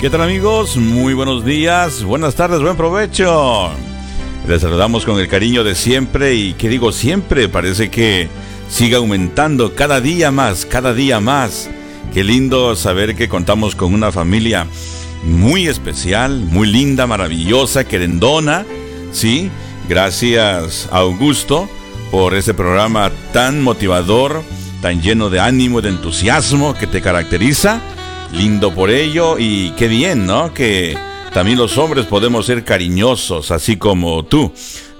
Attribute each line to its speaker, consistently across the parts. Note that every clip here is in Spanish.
Speaker 1: ¿Qué tal amigos? Muy buenos días, buenas tardes, buen provecho. Les saludamos con el cariño de siempre y que digo siempre, parece que sigue aumentando cada día más, cada día más. Qué lindo saber que contamos con una familia muy especial, muy linda, maravillosa, querendona, ¿sí? Gracias Augusto por ese programa tan motivador, tan lleno de ánimo y de entusiasmo que te caracteriza lindo por ello y qué bien, ¿no? Que también los hombres podemos ser cariñosos, así como tú.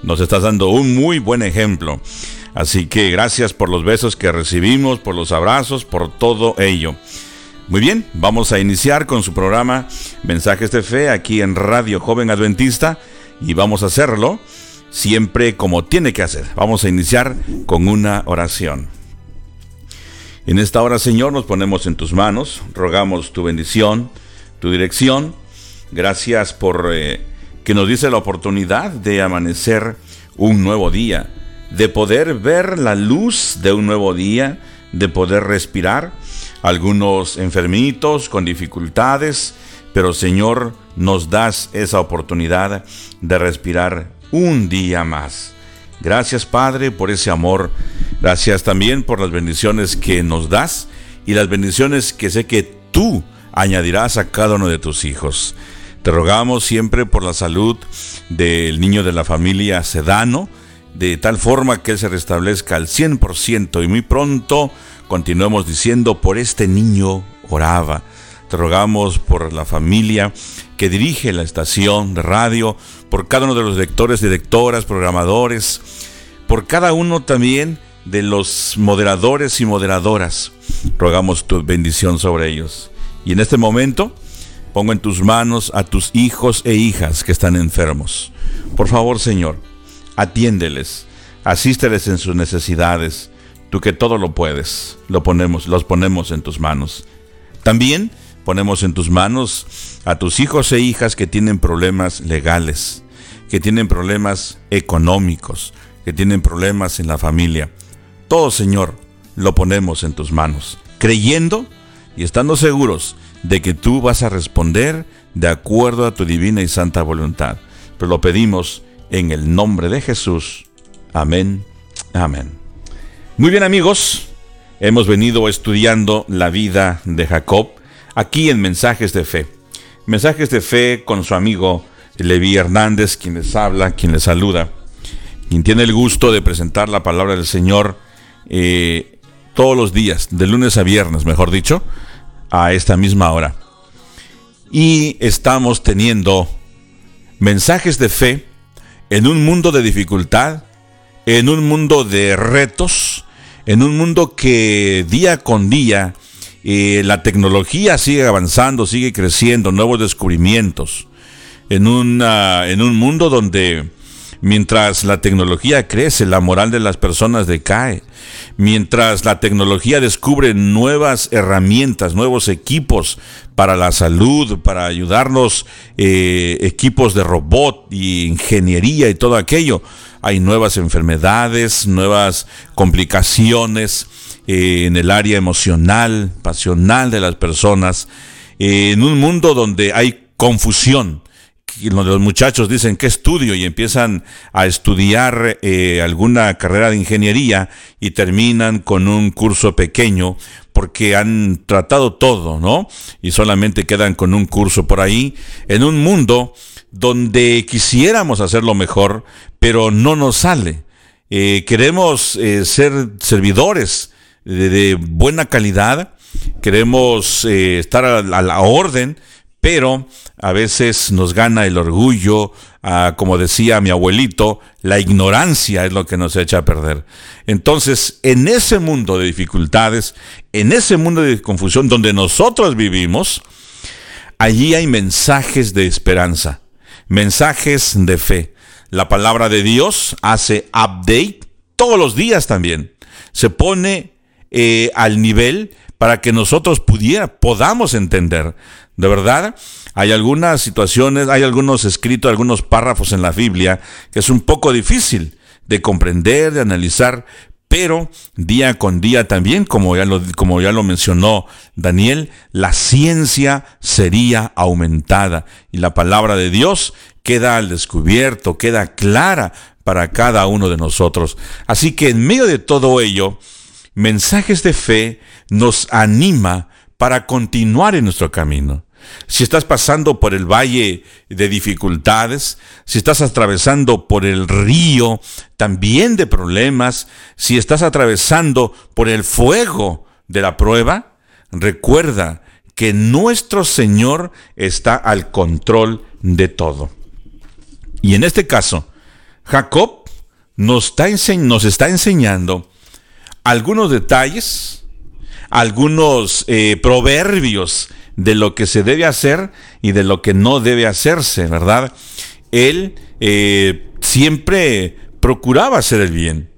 Speaker 1: Nos estás dando un muy buen ejemplo. Así que gracias por los besos que recibimos, por los abrazos, por todo ello. Muy bien, vamos a iniciar con su programa Mensajes de Fe aquí en Radio Joven Adventista y vamos a hacerlo siempre como tiene que hacer. Vamos a iniciar con una oración. En esta hora, Señor, nos ponemos en tus manos, rogamos tu bendición, tu dirección. Gracias por eh, que nos dice la oportunidad de amanecer un nuevo día, de poder ver la luz de un nuevo día, de poder respirar. Algunos enfermitos con dificultades, pero Señor, nos das esa oportunidad de respirar un día más. Gracias Padre por ese amor. Gracias también por las bendiciones que nos das y las bendiciones que sé que tú añadirás a cada uno de tus hijos. Te rogamos siempre por la salud del niño de la familia Sedano, de tal forma que él se restablezca al 100% y muy pronto continuemos diciendo por este niño oraba. Te rogamos por la familia que dirige la estación de radio, por cada uno de los lectores, directoras, programadores, por cada uno también de los moderadores y moderadoras. Rogamos tu bendición sobre ellos. Y en este momento pongo en tus manos a tus hijos e hijas que están enfermos. Por favor, Señor, atiéndeles, asísteles en sus necesidades. Tú que todo lo puedes, lo ponemos, los ponemos en tus manos. También ponemos en tus manos a tus hijos e hijas que tienen problemas legales, que tienen problemas económicos, que tienen problemas en la familia. Todo, Señor, lo ponemos en tus manos, creyendo y estando seguros de que tú vas a responder de acuerdo a tu divina y santa voluntad. Pero lo pedimos en el nombre de Jesús. Amén. Amén. Muy bien amigos, hemos venido estudiando la vida de Jacob aquí en Mensajes de Fe. Mensajes de Fe con su amigo Levi Hernández, quien les habla, quien les saluda, quien tiene el gusto de presentar la palabra del Señor eh, todos los días, de lunes a viernes, mejor dicho, a esta misma hora. Y estamos teniendo mensajes de fe en un mundo de dificultad, en un mundo de retos, en un mundo que día con día la tecnología sigue avanzando, sigue creciendo, nuevos descubrimientos. En, en un mundo donde mientras la tecnología crece, la moral de las personas decae. Mientras la tecnología descubre nuevas herramientas, nuevos equipos para la salud, para ayudarnos, eh, equipos de robot y ingeniería y todo aquello, hay nuevas enfermedades, nuevas complicaciones eh, en el área emocional, pasional de las personas, eh, en un mundo donde hay confusión. Los muchachos dicen que estudio y empiezan a estudiar eh, alguna carrera de ingeniería y terminan con un curso pequeño porque han tratado todo, ¿no? Y solamente quedan con un curso por ahí, en un mundo donde quisiéramos hacerlo mejor, pero no nos sale. queremos ser servidores de, buena calidad, queremos eh, estar a, la orden, pero a veces nos gana el orgullo, ah, como decía mi abuelito, la ignorancia es lo que nos echa a perder. Entonces, en ese mundo de dificultades, en ese mundo de confusión donde nosotros vivimos, allí hay mensajes de esperanza, mensajes de fe. La palabra de Dios hace update todos los días también. Se pone eh, al nivel para que nosotros pudiera, podamos entender. De verdad, hay algunas situaciones, hay algunos escritos, algunos párrafos en la Biblia que es un poco difícil de comprender, de analizar, pero día con día también, como ya lo, como ya lo mencionó Daniel, la ciencia sería aumentada y la palabra de Dios queda al descubierto, queda clara para cada uno de nosotros. Así que en medio de todo ello, mensajes de fe nos anima para continuar en nuestro camino si estás pasando por el valle de dificultades, si estás atravesando por el río también de problemas, si estás atravesando por el fuego de la prueba, recuerda que nuestro Señor está al control de todo. Y en este caso, Jacob nos está, nos está enseñando algunos detalles, algunos eh, proverbios de lo que se debe hacer y de lo que no debe hacerse, ¿verdad? Él eh, siempre procuraba hacer el bien.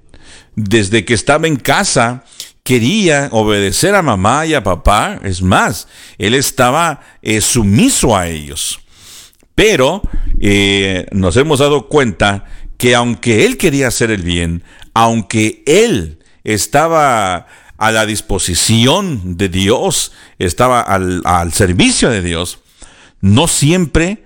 Speaker 1: Desde que estaba en casa, quería obedecer a mamá y a papá. Es más, él estaba eh, sumiso a ellos. Pero nos hemos dado cuenta que aunque él quería hacer el bien, aunque él estaba a la disposición de Dios, estaba al, servicio de Dios, no siempre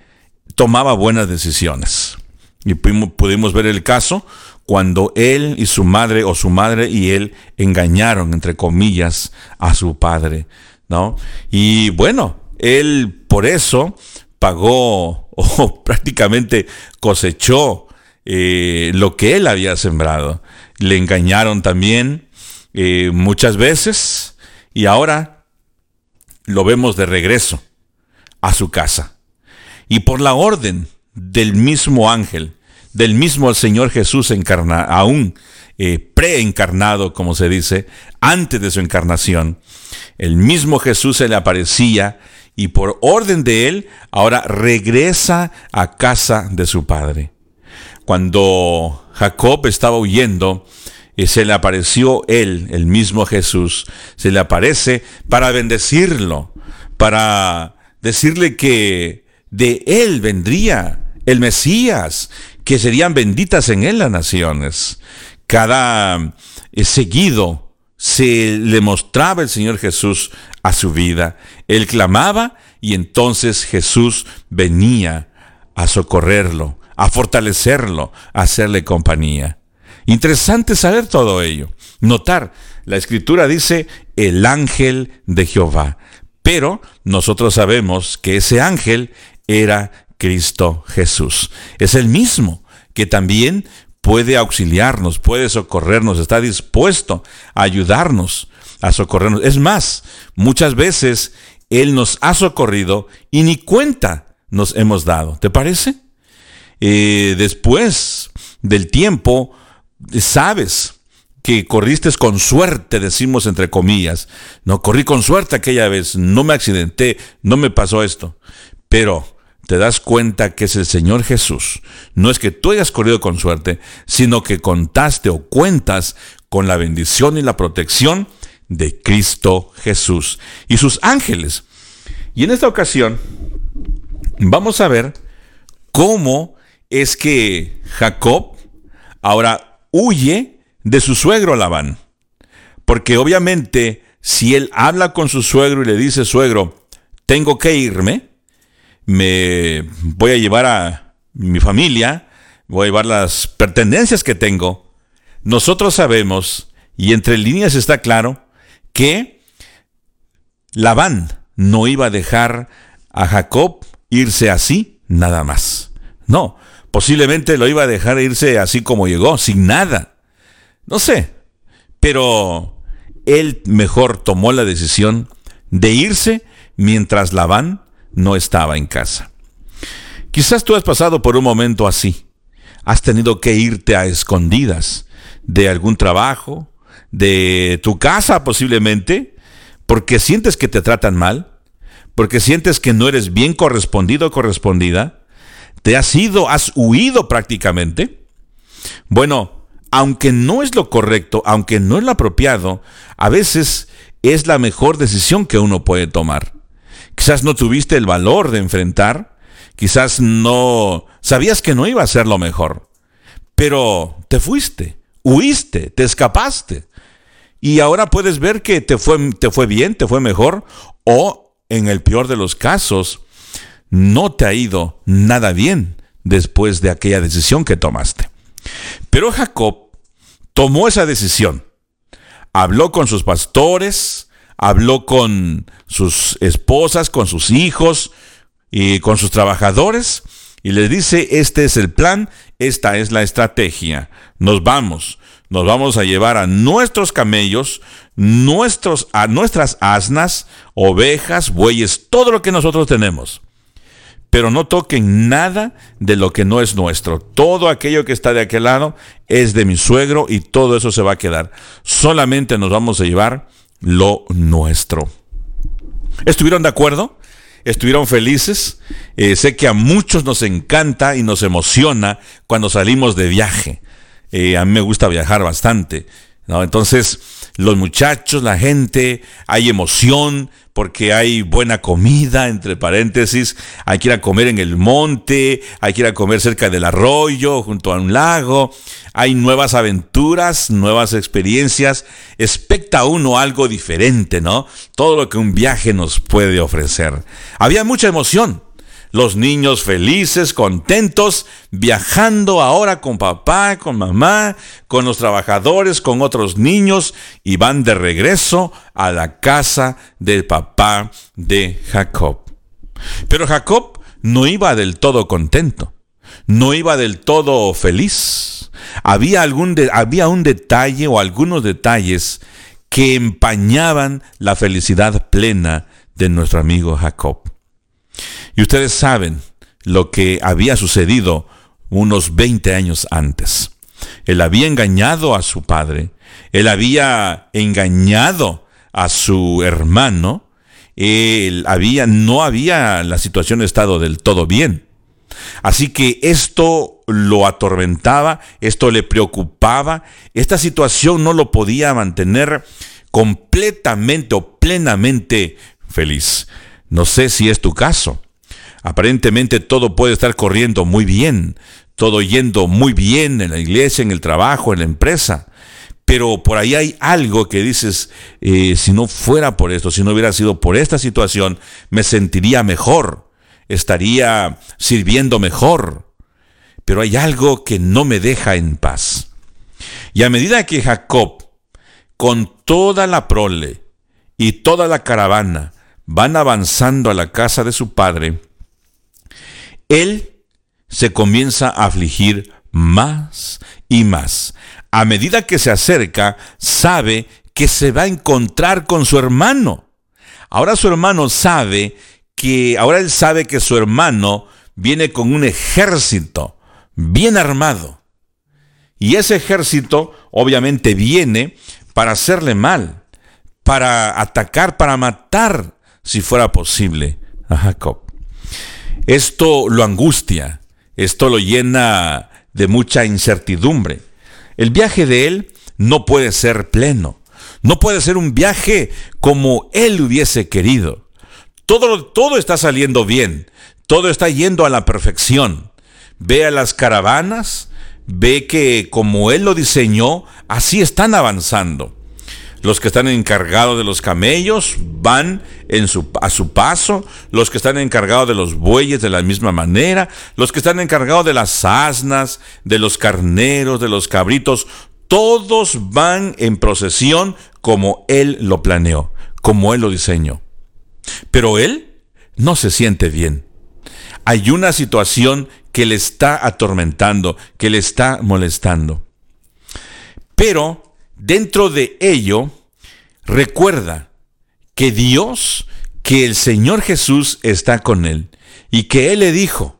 Speaker 1: tomaba buenas decisiones. Y pudimos ver el caso cuando él y su madre o su madre y él engañaron, entre comillas, a su padre, ¿no? Y bueno, él por eso pagó o prácticamente cosechó eh, lo que él había sembrado. Le engañaron también, eh, muchas veces y ahora lo vemos de regreso a su casa. Y por la orden del mismo ángel, del mismo Señor Jesús encarna, aún eh, preencarnado, como se dice, antes de su encarnación, el mismo Jesús se le aparecía y por orden de él ahora regresa a casa de su padre. Cuando Jacob estaba huyendo, y se le apareció él, el mismo Jesús, se le aparece para bendecirlo, para decirle que de él vendría el Mesías, que serían benditas en él las naciones. Cada eh, seguido se le mostraba el Señor Jesús a su vida. Él clamaba y entonces Jesús venía a socorrerlo, a fortalecerlo, a hacerle compañía. Interesante saber todo ello. Notar, la escritura dice el ángel de Jehová, pero nosotros sabemos que ese ángel era Cristo Jesús. Es el mismo que también puede auxiliarnos, puede socorrernos, está dispuesto a ayudarnos, a socorrernos. Es más, muchas veces Él nos ha socorrido y ni cuenta nos hemos dado. ¿Te parece? Eh, después del tiempo, sabes que corriste con suerte, decimos entre comillas. No, corrí con suerte aquella vez, no me accidenté, no me pasó esto. Pero te das cuenta que es el Señor Jesús. No es que tú hayas corrido con suerte, sino que contaste o cuentas con la bendición y la protección de Cristo Jesús y sus ángeles. Y en esta ocasión vamos a ver cómo es que Jacob ahora huye de su suegro Labán. Porque obviamente si él habla con su suegro y le dice, suegro, tengo que irme, me voy a llevar a mi familia, voy a llevar las pertenencias que tengo, nosotros sabemos, y entre líneas está claro, que Labán no iba a dejar a Jacob irse así nada más. No, Posiblemente lo iba a dejar irse así como llegó, sin nada. No sé. Pero él mejor tomó la decisión de irse mientras Labán no estaba en casa. Quizás tú has pasado por un momento así. Has tenido que irte a escondidas de algún trabajo, de tu casa posiblemente, porque sientes que te tratan mal, porque sientes que no eres bien correspondido o correspondida, ¿Te has ido, has huido prácticamente? Bueno, aunque no es lo correcto, aunque no es lo apropiado, a veces es la mejor decisión que uno puede tomar. Quizás no tuviste el valor de enfrentar, quizás no sabías que no iba a ser lo mejor, pero te fuiste, huiste, te escapaste. Y ahora puedes ver que te fue, te fue bien, te fue mejor, o en el peor de los casos, no te ha ido nada bien después de aquella decisión que tomaste. Pero Jacob tomó esa decisión. Habló con sus pastores, habló con sus esposas, con sus hijos y con sus trabajadores y les dice, este es el plan, esta es la estrategia. Nos vamos, nos vamos a llevar a nuestros camellos, nuestros, a nuestras asnas, ovejas, bueyes, todo lo que nosotros tenemos. Pero no toquen nada de lo que no es nuestro. Todo aquello que está de aquel lado es de mi suegro y todo eso se va a quedar. Solamente nos vamos a llevar lo nuestro. ¿Estuvieron de acuerdo? estuvieron felices. Eh, sé que a muchos nos encanta y nos emociona cuando salimos de viaje. Eh, a mí me gusta viajar bastante. Entonces, los muchachos, la gente, hay emoción porque hay buena comida, entre paréntesis, hay que ir a comer en el monte, hay que ir a comer cerca del arroyo, junto a un lago, hay nuevas aventuras, nuevas experiencias, expecta uno algo diferente, ¿no? Todo lo que un viaje nos puede ofrecer. Había mucha emoción los niños felices, contentos, viajando ahora con papá, con mamá, con los trabajadores, con otros niños, y van de regreso a la casa del papá de Jacob. Pero Jacob no iba del todo contento, no iba del todo feliz. Había, algún había un detalle o algunos detalles que empañaban la felicidad plena de nuestro amigo Jacob. Y ustedes saben lo que había sucedido unos 20 años antes. Él había engañado a su padre, él había engañado a su hermano, él había, no había la situación estado del todo bien. Así que esto lo atormentaba, esto le preocupaba, esta situación no lo podía mantener completamente o plenamente feliz. No sé si es tu caso. Aparentemente todo puede estar corriendo muy bien, todo yendo muy bien en la iglesia, en el trabajo, en la empresa. Pero por ahí hay algo que dices, eh, si no fuera por esto, si no hubiera sido por esta situación, me sentiría mejor, estaría sirviendo mejor. Pero hay algo que no me deja en paz. Y a medida que Jacob, con toda la prole y toda la caravana, van avanzando a la casa de su padre, él se comienza a afligir más y más. A medida que se acerca, sabe que se va a encontrar con su hermano. Ahora su hermano sabe que, ahora él sabe que su hermano viene con un ejército bien armado. Y ese ejército obviamente viene para hacerle mal, para atacar, para matar, si fuera posible, a Jacob. Esto lo angustia, esto lo llena de mucha incertidumbre. El viaje de él no puede ser pleno, no puede ser un viaje como él hubiese querido. Todo, todo está saliendo bien, todo está yendo a la perfección. Ve a las caravanas, ve que como él lo diseñó, así están avanzando. Los que están encargados de los camellos van en su, a su paso. Los que están encargados de los bueyes de la misma manera. Los que están encargados de las asnas, de los carneros, de los cabritos. Todos van en procesión como Él lo planeó, como Él lo diseñó. Pero Él no se siente bien. Hay una situación que le está atormentando, que le está molestando. Pero dentro de ello, recuerda que Dios, que el Señor Jesús está con él y que Él le dijo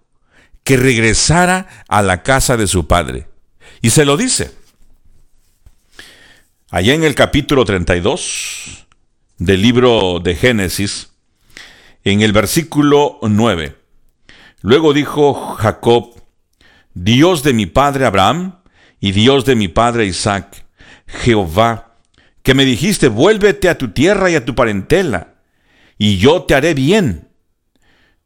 Speaker 1: que regresara a la casa de su padre. Y se lo dice. Allá en el capítulo 32 del libro de Génesis, en el versículo 9, luego dijo Jacob, Dios de mi padre Abraham y Dios de mi padre Isaac, Jehová, que me dijiste, vuélvete a tu tierra y a tu parentela, y yo te haré bien.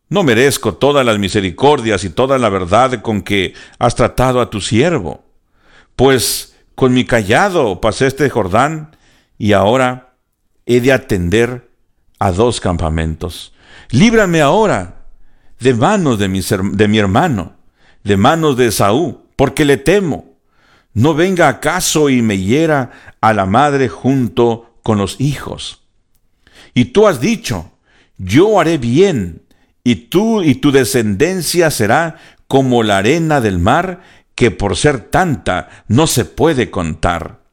Speaker 1: No merezco todas las misericordias y toda la verdad con que has tratado a tu siervo, pues con mi callado pasé este Jordán y ahora he de atender a dos campamentos. Líbrame ahora de manos de mi, de mi hermano, de manos de Saúl, porque le temo. No venga acaso y me hiera a la madre junto con los hijos. Y tú has dicho, yo haré bien, y tú y tu descendencia será como la arena del mar, que por ser tanta no se puede contar.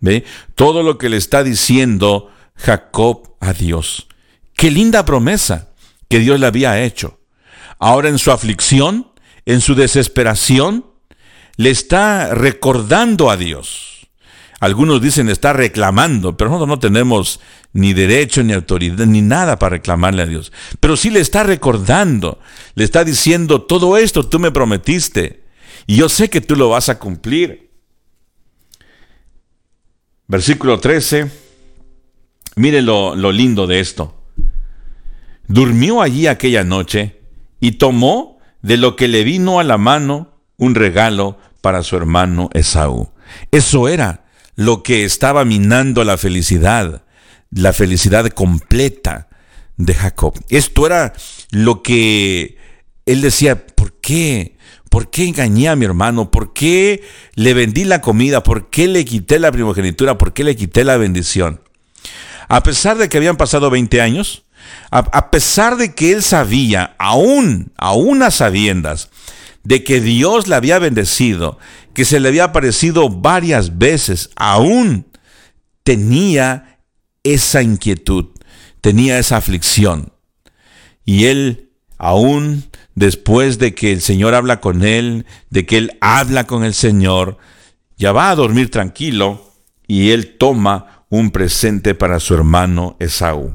Speaker 1: ¿Ve? Todo lo que le está diciendo Jacob a Dios. Qué linda promesa que Dios le había hecho. Ahora en su aflicción, en su desesperación, le está recordando a Dios. Algunos dicen está reclamando, pero nosotros no tenemos ni derecho, ni autoridad, ni nada para reclamarle a Dios. Pero sí le está recordando, le está diciendo, todo esto tú me prometiste y yo sé que tú lo vas a cumplir. Versículo 13, mire lo, lo lindo de esto. Durmió allí aquella noche y tomó de lo que le vino a la mano un regalo para su hermano Esaú. Eso era lo que estaba minando la felicidad, la felicidad completa de Jacob. Esto era lo que él decía, ¿por qué? ¿Por qué engañé a mi hermano? ¿Por qué le vendí la comida? ¿Por qué le quité la primogenitura? ¿Por qué le quité la bendición? A pesar de que habían pasado 20 años, a, pesar de que él sabía, aún, aún a sabiendas, de que Dios le había bendecido, que se le había aparecido varias veces, aún tenía esa inquietud, tenía esa aflicción. Y él, aún después de que el Señor habla con él, de que él habla con el Señor, ya va a dormir tranquilo y él toma un presente para su hermano Esaú.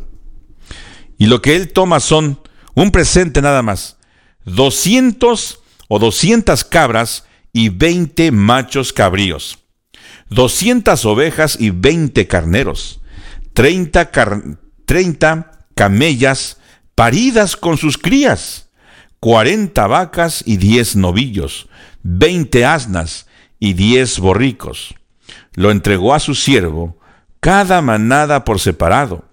Speaker 1: Y lo que él toma son un presente nada más, 200 o 200 cabras y 20 machos cabríos, 200 ovejas y 20 carneros, 30, 30 camellas paridas con sus crías, 40 vacas y 10 novillos, 20 asnas y 10 borricos. Lo entregó a su siervo, cada manada por separado,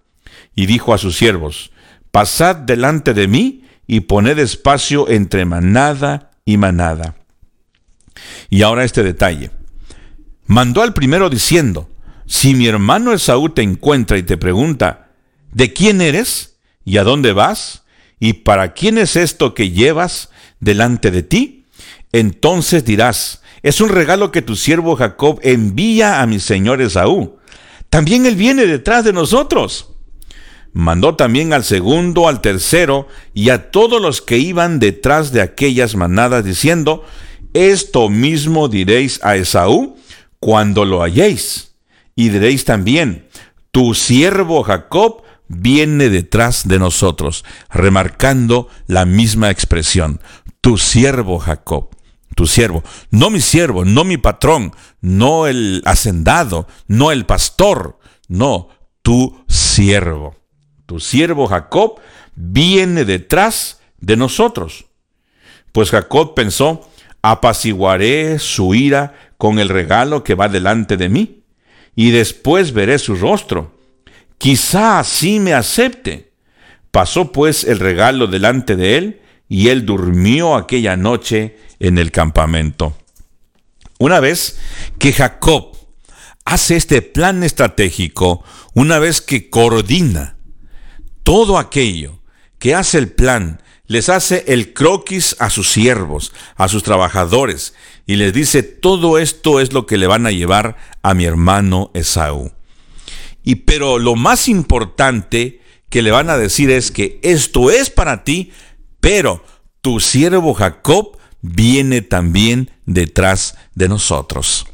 Speaker 1: y dijo a sus siervos, Pasad delante de mí y poned espacio entre manada y manada. Y ahora este detalle. Mandó al primero diciendo, si mi hermano Esaú te encuentra y te pregunta, ¿de quién eres? ¿Y a dónde vas? ¿Y para quién es esto que llevas delante de ti? Entonces dirás, es un regalo que tu siervo Jacob envía a mi señor Esaú. También él viene detrás de nosotros. Mandó también al segundo, al tercero y a todos los que iban detrás de aquellas manadas, diciendo, Esto mismo diréis a Esaú cuando lo halléis. Y diréis también, Tu siervo Jacob viene detrás de nosotros, remarcando la misma expresión, Tu siervo Jacob. Tu siervo, no mi siervo, no mi patrón, no el hacendado, no el pastor, no, tu siervo tu siervo Jacob, viene detrás de nosotros. Pues Jacob pensó, apaciguaré su ira con el regalo que va delante de mí, y después veré su rostro. Quizá así me acepte. Pasó pues el regalo delante de él, y él durmió aquella noche en el campamento. Una vez que Jacob hace este plan estratégico, una vez que coordina todo aquello que hace el plan, les hace el croquis a sus siervos, a sus trabajadores, y les dice, todo esto es lo que le van a llevar a mi hermano Esaú. Y pero lo más importante que le van a decir es que esto es para ti, pero tu siervo Jacob viene también detrás de nosotros.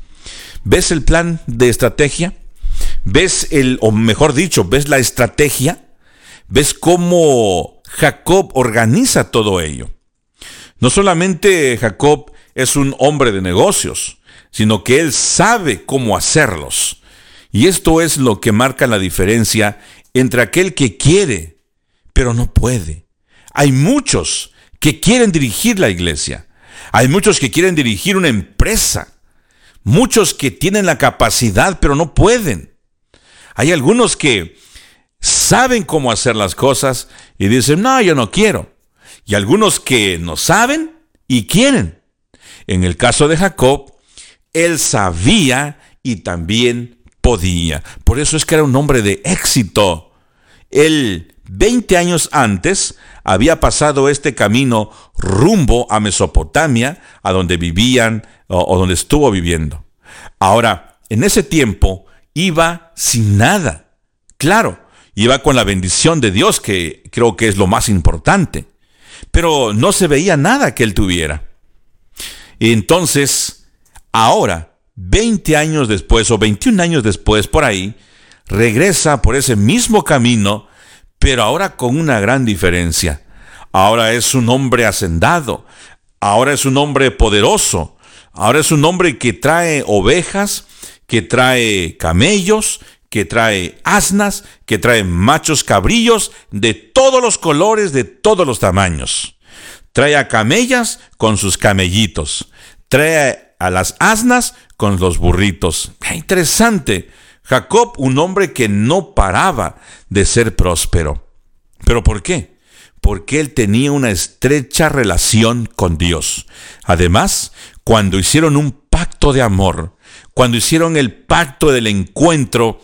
Speaker 1: ¿Ves el plan de estrategia? ¿Ves el, o mejor dicho, ves la estrategia? Ves cómo Jacob organiza todo ello. No solamente Jacob es un hombre de negocios, sino que él sabe cómo hacerlos. Y esto es lo que marca la diferencia entre aquel que quiere, pero no puede. Hay muchos que quieren dirigir la iglesia. Hay muchos que quieren dirigir una empresa. muchos que tienen la capacidad pero no pueden. Hay algunos que saben cómo hacer las cosas y dicen, no, yo no quiero. Y algunos que no saben y quieren. En el caso de Jacob, él sabía y también podía. Por eso es que era un hombre de éxito. Él, 20 años antes, había pasado este camino rumbo a Mesopotamia, a donde vivían o, o donde estuvo viviendo. Ahora, en ese tiempo, iba sin nada. Claro, iba con la bendición de Dios, que creo que es lo más importante. Pero no se veía nada que él tuviera. Y entonces, ahora, 20 años después o 21 años después, por ahí, regresa por ese mismo camino, pero ahora con una gran diferencia. Ahora es un hombre hacendado, ahora es un hombre poderoso, ahora es un hombre que trae ovejas, que trae camellos, que trae asnas, que trae machos cabrillos de todos los colores, de todos los tamaños. Trae a camellas con sus camellitos. Trae a las asnas con los burritos. interesante. Jacob, un hombre que no paraba de ser próspero. ¿Pero por qué? Porque él tenía una estrecha relación con Dios. Además, cuando hicieron un pacto de amor, cuando hicieron el pacto del encuentro,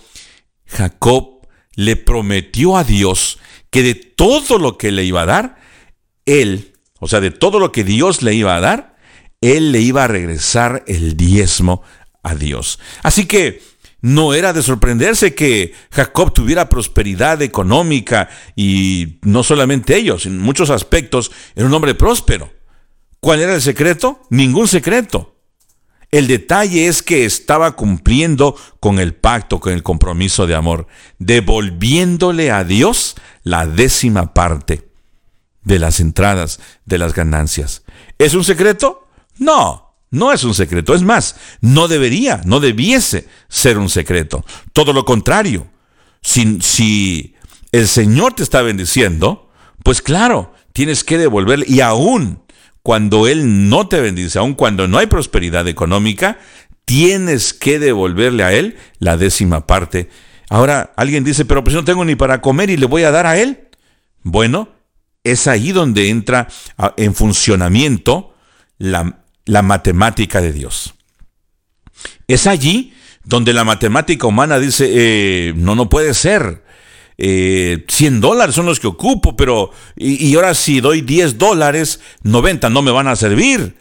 Speaker 1: Jacob le prometió a Dios que de todo lo que le iba a dar, él o sea, de todo lo que Dios le iba a dar, él le iba a regresar el diezmo a Dios. Así que no era de sorprenderse que Jacob tuviera prosperidad económica y no solamente ellos, en muchos aspectos era un hombre próspero. ¿Cuál era el secreto? Ningún secreto. El detalle es que estaba cumpliendo con el pacto, con el compromiso de amor, devolviéndole a Dios la décima parte de las entradas, de las ganancias. ¿Es un secreto? No, no es un secreto. Es más, no debería, no debiese ser un secreto. Todo lo contrario. Si, el Señor te está bendiciendo, pues claro, tienes que devolverle. Y aún cuando Él no te bendice, aún cuando no hay prosperidad económica, tienes que devolverle a Él la décima parte. Ahora alguien dice, pero pues no tengo ni para comer y le voy a dar a Él. Bueno, es ahí donde entra ah, en funcionamiento la, matemática de Dios. Es allí donde la matemática humana dice, eh, no, no puede ser. 100 eh, dólares son los que ocupo, pero y, y, ahora si doy 10 dólares, 90 no me van a servir.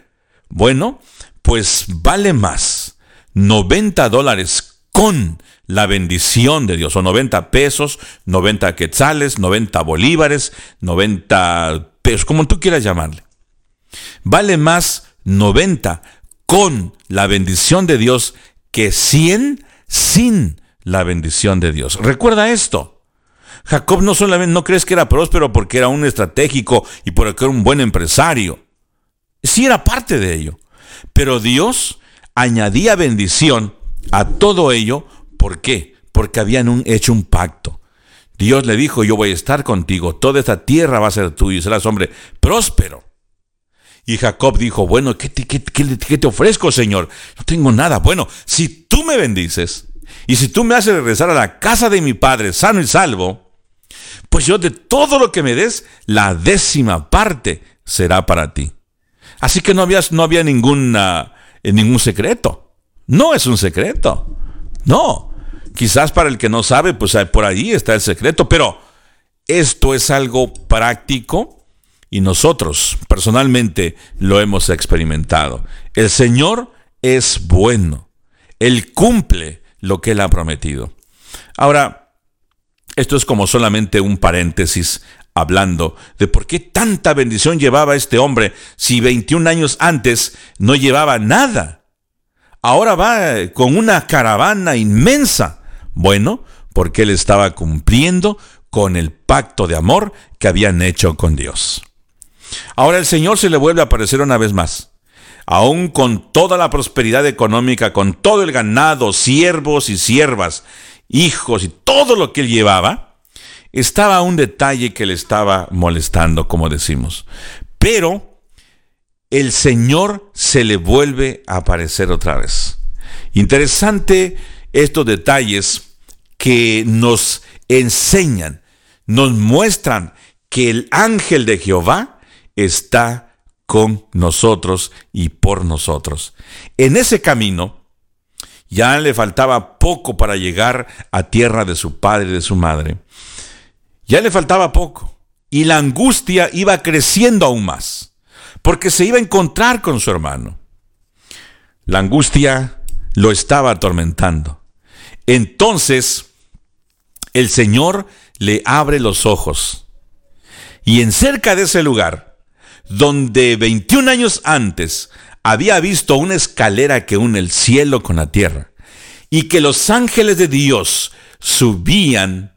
Speaker 1: Bueno, pues vale más 90 dólares con la bendición de Dios. Son 90 pesos, 90 quetzales, 90 bolívares, 90 pesos, como tú quieras llamarle. Vale más 90 con la bendición de Dios que 100 sin la bendición de Dios. Recuerda esto. Jacob no solamente no crees que era próspero porque era un estratégico y porque era un buen empresario. Sí era parte de ello. Pero Dios añadía bendición a todo ello ¿Por qué? Porque habían hecho un pacto. Dios le dijo, yo voy a estar contigo, toda esta tierra va a ser tuya y serás hombre próspero. Y Jacob dijo, bueno, ¿qué te, qué te, ofrezco, Señor? No tengo nada. Bueno, si tú me bendices y si tú me haces regresar a la casa de mi padre sano y salvo, pues yo de todo lo que me des, la décima parte será para ti. Así que no había, no había ninguna, eh, ningún secreto. No es un secreto. No, Quizás para el que no sabe, pues por ahí está el secreto, pero esto es algo práctico y nosotros personalmente lo hemos experimentado. El Señor es bueno. Él cumple lo que Él ha prometido. Ahora, esto es como solamente un paréntesis hablando de por qué tanta bendición llevaba este hombre si 21 años antes no llevaba nada. Ahora va con una caravana inmensa bueno, porque él estaba cumpliendo con el pacto de amor que habían hecho con Dios. Ahora el Señor se le vuelve a aparecer una vez más. Aún con toda la prosperidad económica, con todo el ganado, siervos y siervas, hijos y todo lo que él llevaba, estaba un detalle que le estaba molestando, como decimos. Pero el Señor se le vuelve a aparecer otra vez. Interesante estos detalles que nos enseñan, nos muestran que el ángel de Jehová está con nosotros y por nosotros. En ese camino ya le faltaba poco para llegar a tierra de su padre y de su madre. Ya le faltaba poco. Y la angustia iba creciendo aún más, porque se iba a encontrar con su hermano. La angustia lo estaba atormentando. Entonces, el Señor le abre los ojos. Y en cerca de ese lugar, donde 21 años antes había visto una escalera que une el cielo con la tierra, y que los ángeles de Dios subían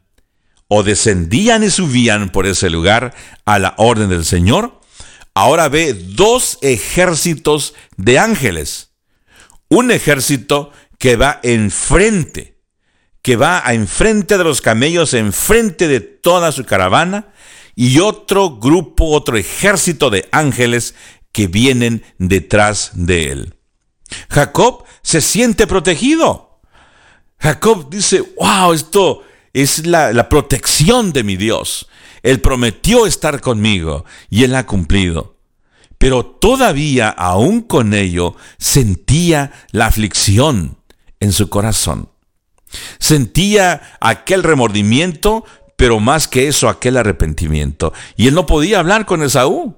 Speaker 1: o descendían y subían por ese lugar a la orden del Señor, ahora ve dos ejércitos de ángeles. Un ejército que va enfrente, que va enfrente de los camellos, enfrente de toda su caravana, y otro grupo, otro ejército de ángeles que vienen detrás de él. Jacob se siente protegido. Jacob dice, wow, esto es la, protección de mi Dios. Él prometió estar conmigo y Él ha cumplido. Pero todavía, aún con ello, sentía la aflicción en su corazón. Sentía aquel remordimiento, pero más que eso, aquel arrepentimiento. Y él no podía hablar con Esaú.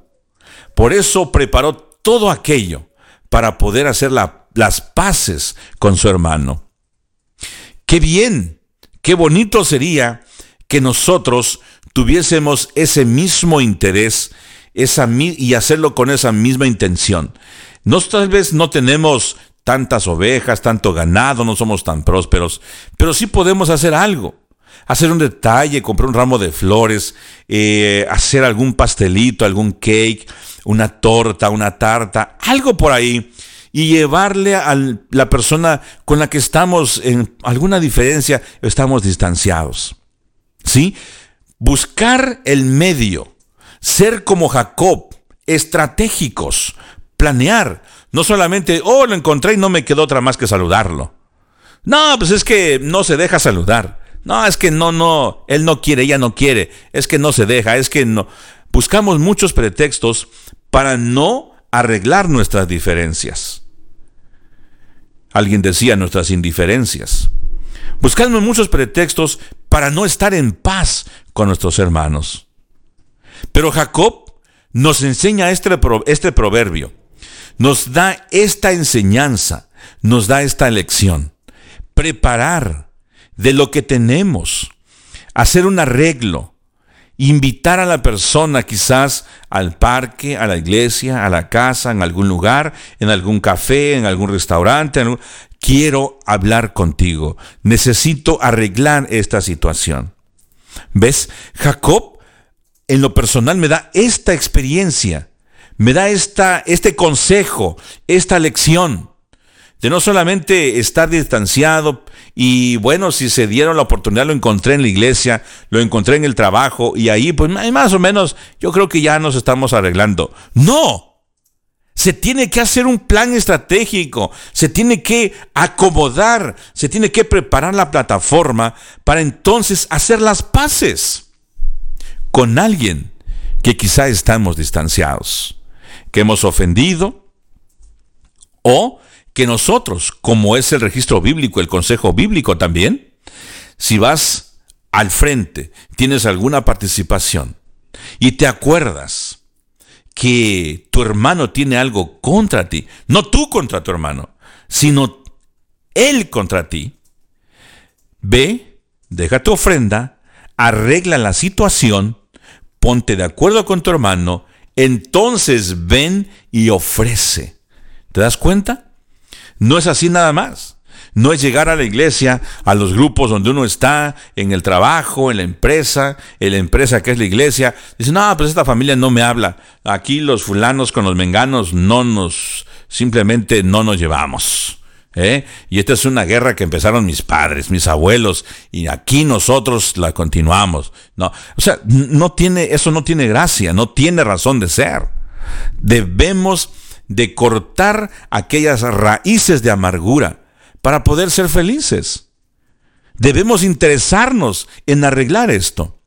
Speaker 1: Por eso preparó todo aquello para poder hacer las paces con su hermano. Qué bien Qué bonito sería que nosotros tuviésemos ese mismo interés esa, y hacerlo con esa misma intención. Nos, tal vez no tenemos tantas ovejas, tanto ganado, no somos tan prósperos, pero sí podemos hacer algo. Hacer un detalle, comprar un ramo de flores, eh, hacer algún pastelito, algún cake, una torta, una tarta, algo por ahí y llevarle a la persona con la que estamos en alguna diferencia, estamos distanciados. ¿Sí? Buscar el medio, ser como Jacob, estratégicos, planear, no solamente, oh, lo encontré y no me quedó otra más que saludarlo. No, pues es que no se deja saludar. No, es que no, no, él no quiere, ella no quiere, es que no se deja, es que no. Buscamos muchos pretextos para no arreglar nuestras diferencias. Alguien decía nuestras indiferencias. Buscamos muchos pretextos para no estar en paz con nuestros hermanos. Pero Jacob nos enseña este, este proverbio, nos da esta enseñanza, nos da esta lección. Preparar de lo que tenemos, hacer un arreglo, invitar a la persona quizás al parque, a la iglesia, a la casa, en algún lugar, en algún café, en algún restaurante. Quiero hablar contigo. Necesito arreglar esta situación. ¿Ves? Jacob en lo personal me da esta experiencia, me da esta, este consejo, esta lección de no solamente estar distanciado y bueno, si se dieron la oportunidad lo encontré en la iglesia, lo encontré en el trabajo y ahí pues más o menos yo creo que ya nos estamos arreglando. No. Se tiene que hacer un plan estratégico, se tiene que acomodar, se tiene que preparar la plataforma para entonces hacer las paces con alguien que quizá estamos distanciados, que hemos ofendido o que nosotros, como es el registro bíblico, el consejo bíblico también, si vas al frente, tienes alguna participación y te acuerdas que tu hermano tiene algo contra ti, no tú contra tu hermano, sino él contra ti, ve, deja tu ofrenda, arregla la situación, ponte de acuerdo con tu hermano, entonces ven y ofrece. ¿Te das cuenta? No es así nada más. No es llegar a la iglesia, a los grupos donde uno está, en el trabajo, en la empresa, en la empresa que es la iglesia. Dice, no, pues esta familia no me habla. Aquí los fulanos con los menganos no nos, simplemente no nos llevamos. ¿eh? Y esta es una guerra que empezaron mis padres, mis abuelos, y aquí nosotros la continuamos. No, o sea, no tiene, eso no tiene gracia, no tiene razón de ser. Debemos de cortar aquellas raíces de amargura para poder ser felices. Debemos interesarnos en arreglar esto.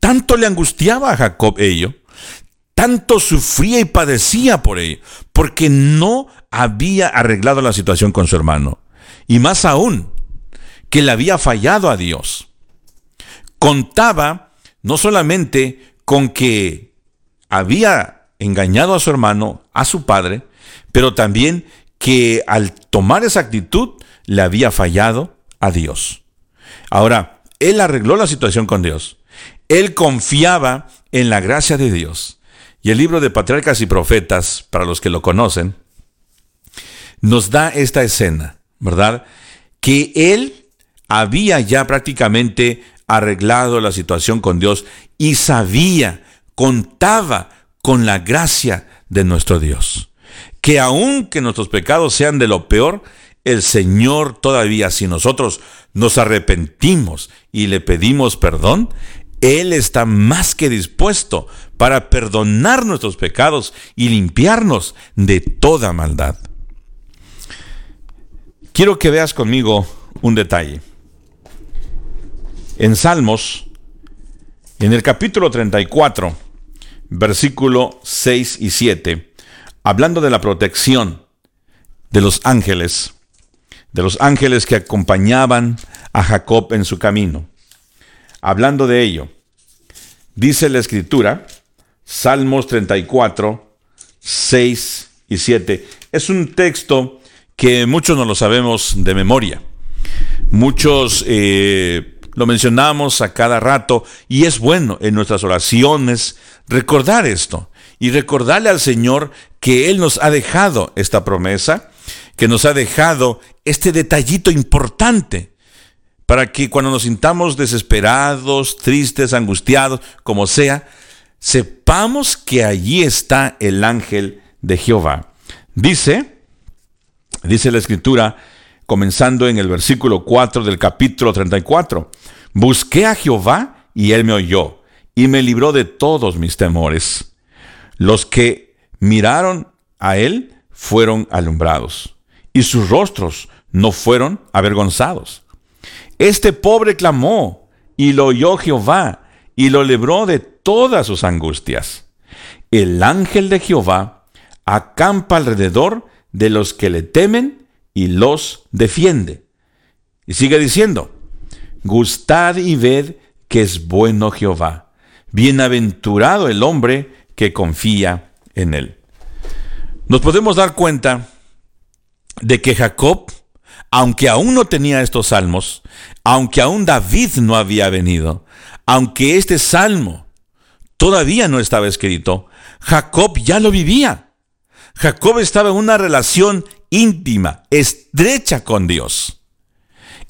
Speaker 1: Tanto le angustiaba a Jacob ello, tanto sufría y padecía por ello, porque no había arreglado la situación con su hermano. Y más aún, que le había fallado a Dios. Contaba no solamente con que había engañado a su hermano, a su padre, pero también que al tomar esa actitud le había fallado a Dios. Ahora, él arregló la situación con Dios. Él confiaba en la gracia de Dios. Y el libro de Patriarcas y Profetas, para los que lo conocen, nos da esta escena, ¿verdad? Que él había ya prácticamente arreglado la situación con Dios y sabía, contaba con la gracia de nuestro Dios. Que aunque nuestros pecados sean de lo peor, el Señor todavía, si nosotros nos arrepentimos y le pedimos perdón, Él está más que dispuesto para perdonar nuestros pecados y limpiarnos de toda maldad. Quiero que veas conmigo un detalle. En Salmos, en el capítulo 34, versículo 6 y 7, hablando de la protección de los ángeles, de los ángeles que acompañaban a Jacob en su camino. Hablando de ello, dice la escritura, Salmos 34, 6 y 7. Es un texto que muchos no lo sabemos de memoria. Muchos eh, lo mencionamos a cada rato y es bueno en nuestras oraciones recordar esto y recordarle al Señor que Él nos ha dejado esta promesa, que nos ha dejado este detallito importante para que cuando nos sintamos desesperados, tristes, angustiados, como sea, sepamos que allí está el ángel de Jehová. Dice, dice la escritura, comenzando en el versículo 4 del capítulo 34, busqué a Jehová y él me oyó y me libró de todos mis temores. Los que miraron a él fueron alumbrados y sus rostros no fueron avergonzados. Este pobre clamó y lo oyó Jehová y lo libró de todas sus angustias. El ángel de Jehová acampa alrededor de los que le temen y los defiende. Y sigue diciendo, gustad y ved que es bueno Jehová. Bienaventurado el hombre que confía en él. Nos podemos dar cuenta de que Jacob, aunque aún no tenía estos salmos, aunque aún David no había venido, aunque este salmo todavía no estaba escrito, Jacob ya lo vivía. Jacob estaba en una relación íntima, estrecha con Dios.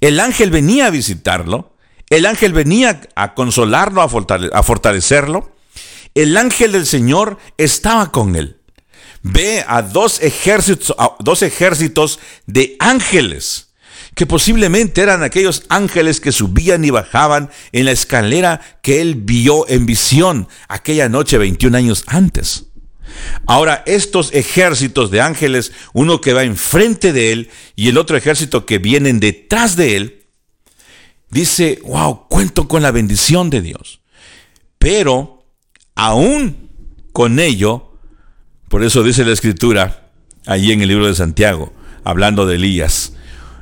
Speaker 1: El ángel venía a visitarlo, el ángel venía a consolarlo, a fortalecerlo. El ángel del Señor estaba con él ve a dos ejércitos, dos ejércitos de ángeles, que posiblemente eran aquellos ángeles que subían y bajaban en la escalera que él vio en visión aquella noche 21 años antes. Ahora, estos ejércitos de ángeles, uno que va enfrente de él y el otro ejército que vienen detrás de él, dice, wow, cuento con la bendición de Dios. Pero, aún con ello, por eso dice la escritura, allí en el libro de Santiago, hablando de Elías.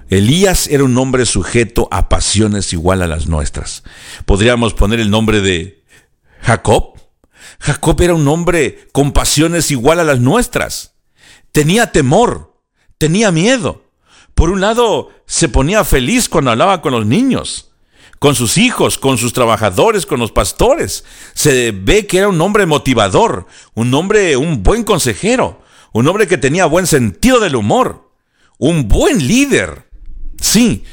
Speaker 1: Elías era un hombre sujeto a pasiones igual a las nuestras. Podríamos poner el nombre de Jacob. Jacob era un hombre con pasiones igual a las nuestras. Tenía temor, tenía miedo. Por un lado, se ponía feliz cuando hablaba con los niños con sus hijos, con sus trabajadores, con los pastores. Se ve que era un hombre motivador, un hombre, un buen consejero, un hombre que tenía buen sentido del humor, un buen líder. Sí,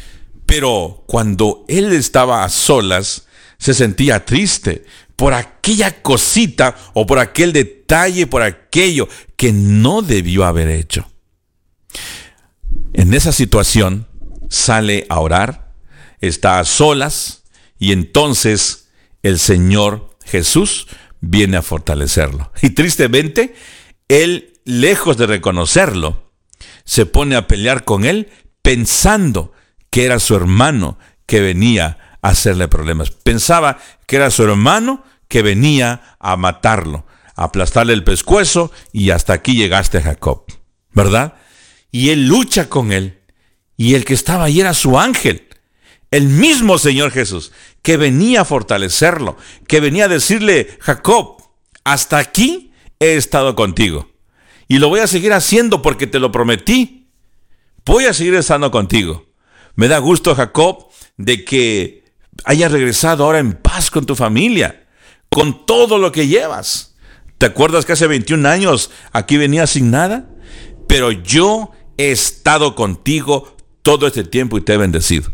Speaker 1: pero cuando él estaba a solas, se sentía triste por aquella cosita o por aquel detalle, por aquello que no debió haber hecho. En esa situación sale a orar, está a solas y entonces el Señor Jesús viene a fortalecerlo. Y tristemente, él, lejos de reconocerlo, se pone a pelear con él, pensando que era su hermano que venía hacerle problemas. Pensaba que era su hermano que venía a matarlo, a aplastarle el pescuezo y hasta aquí llegaste Jacob, ¿verdad? Y él lucha con él y el que estaba ahí era su ángel, el mismo Señor Jesús, que venía a fortalecerlo, que venía a decirle, Jacob, hasta aquí he estado contigo y lo voy a seguir haciendo porque te lo prometí. Voy a seguir estando contigo. Me da gusto, Jacob, de que hayas regresado ahora en paz con tu familia con todo lo que llevas. ¿Te acuerdas que hace 21 años aquí venía sin nada? Pero yo he estado contigo todo este tiempo y te he bendecido.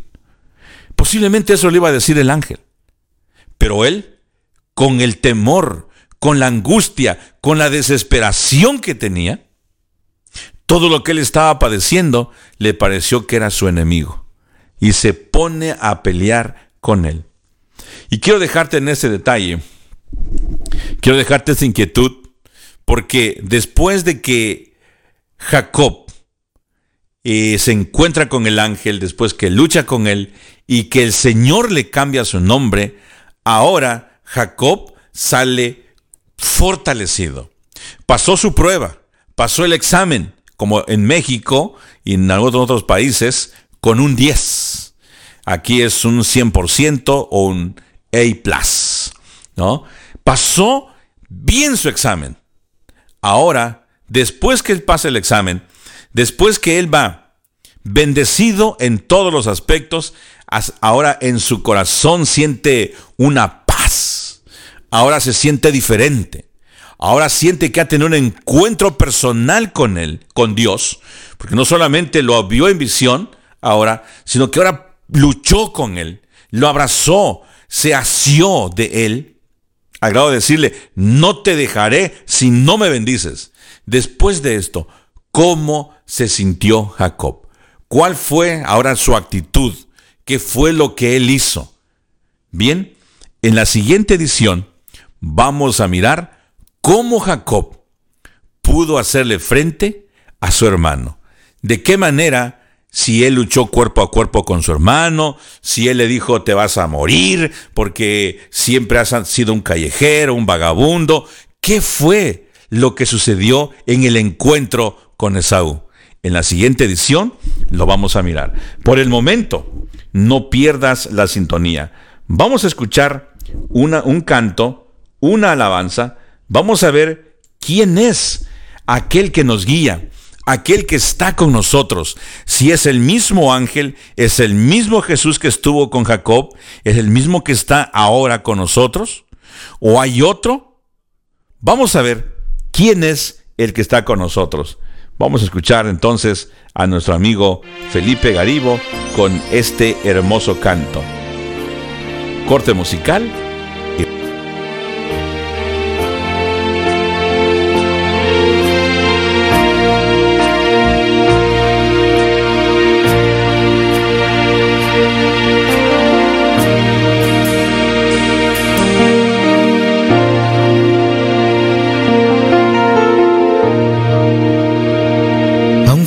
Speaker 1: Posiblemente eso le iba a decir el ángel. Pero él, con el temor, con la angustia, con la desesperación que tenía, todo lo que él estaba padeciendo le pareció que era su enemigo. Y se pone a pelear con él. Y quiero dejarte en ese detalle Quiero dejarte esa inquietud porque después de que Jacob eh, se encuentra con el ángel, después que lucha con él y que el Señor le cambia su nombre, ahora Jacob sale fortalecido. Pasó su prueba, pasó el examen, como en México y en algunos otros países, con un 10. Aquí es un 100% o un A+. ¿no? pasó bien su examen. Ahora, después que él pasa el examen, después que él va bendecido en todos los aspectos, ahora en su corazón siente una paz. Ahora se siente diferente. Ahora siente que ha tenido un encuentro personal con él, con Dios, porque no solamente lo vio en visión ahora, sino que ahora luchó con él, lo abrazó, se asió de él a grado de decirle, no te dejaré si no me bendices. Después de esto, ¿cómo se sintió Jacob? ¿Cuál fue ahora su actitud? ¿Qué fue lo que él hizo? Bien, en la siguiente edición vamos a mirar cómo Jacob pudo hacerle frente a su hermano. De qué manera si él luchó cuerpo a cuerpo con su hermano, si él le dijo te vas a morir porque siempre has sido un callejero, un vagabundo. ¿Qué fue lo que sucedió en el encuentro con Esaú? En la siguiente edición lo vamos a mirar. Por el momento, no pierdas la sintonía. Vamos a escuchar un canto, una alabanza. Vamos a ver quién es aquel que nos guía aquel que está con nosotros. Si es el mismo ángel, es el mismo Jesús que estuvo con Jacob, es el mismo que está ahora con nosotros, o hay otro. Vamos a ver quién es el que está con nosotros. Vamos a escuchar entonces a nuestro amigo Felipe Garibo con este hermoso canto. Corte musical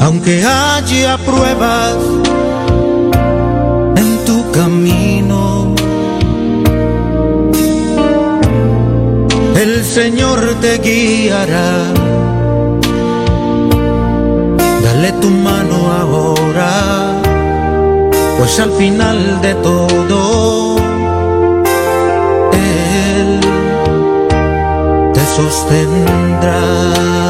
Speaker 2: Aunque haya pruebas camino. El Señor te guiará. Dale tu mano ahora, pues al final de todo, Él te sostendrá.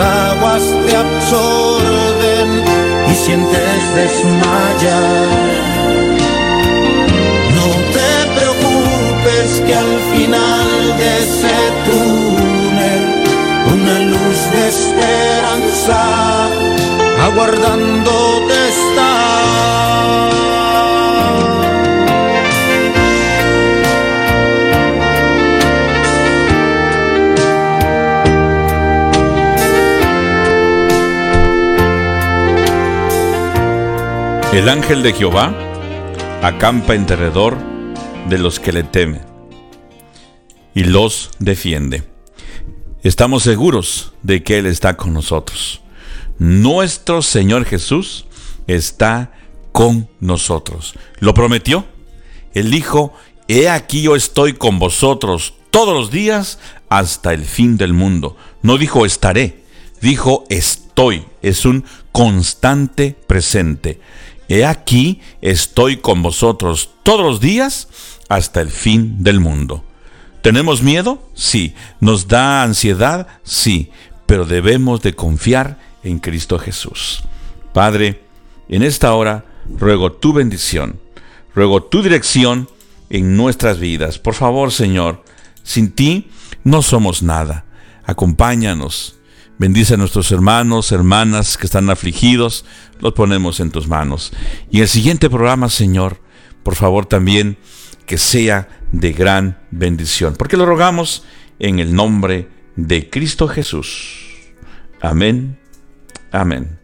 Speaker 2: Aguas te absorben y sientes desmayar. No te preocupes que al final de ese túnel una luz de esperanza aguardándote
Speaker 1: El ángel de Jehová acampa en derredor de los que le temen y los defiende. Estamos seguros de que Él está con nosotros. Nuestro Señor Jesús está con nosotros. ¿Lo prometió? Él dijo, He aquí yo estoy con vosotros todos los días hasta el fin del mundo. No dijo estaré, dijo estoy. Es un constante presente. He aquí estoy con vosotros todos los días hasta el fin del mundo. ¿Tenemos miedo? Sí. ¿Nos da ansiedad? Sí. Pero debemos de confiar en Cristo Jesús. Padre, en esta hora ruego tu bendición, ruego tu dirección en nuestras vidas. Por favor, Señor, sin ti no somos nada. Acompáñanos Bendice a nuestros hermanos, hermanas que están afligidos, los ponemos en tus manos. Y el siguiente programa, Señor, por favor también que sea de gran bendición, porque lo rogamos en el nombre de Cristo Jesús. Amén. Amén.